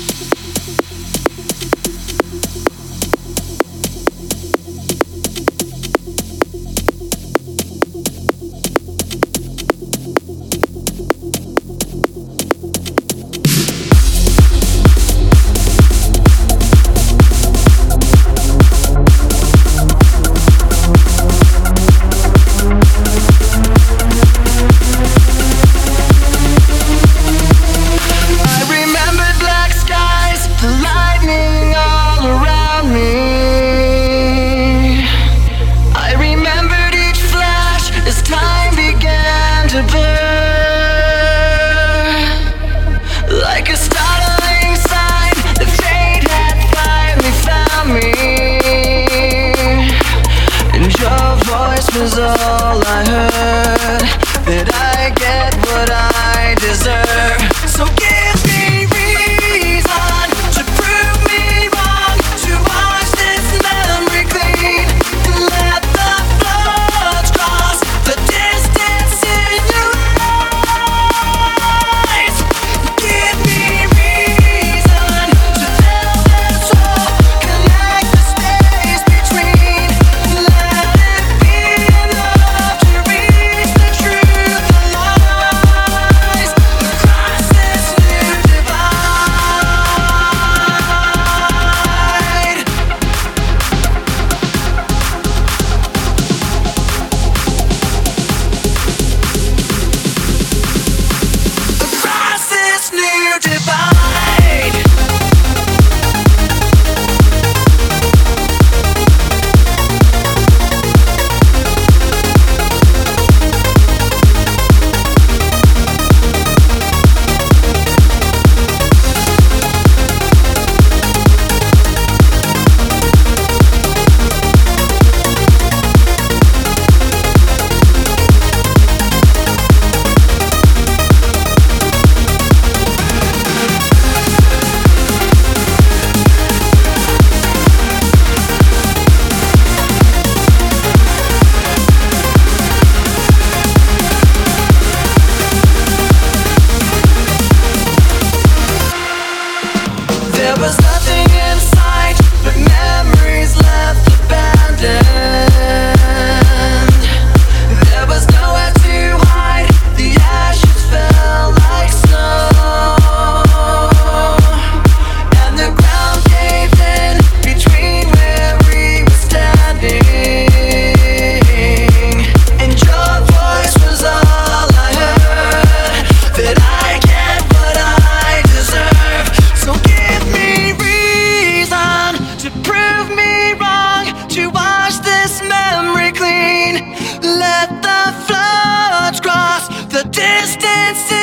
thank you was all uh, distance.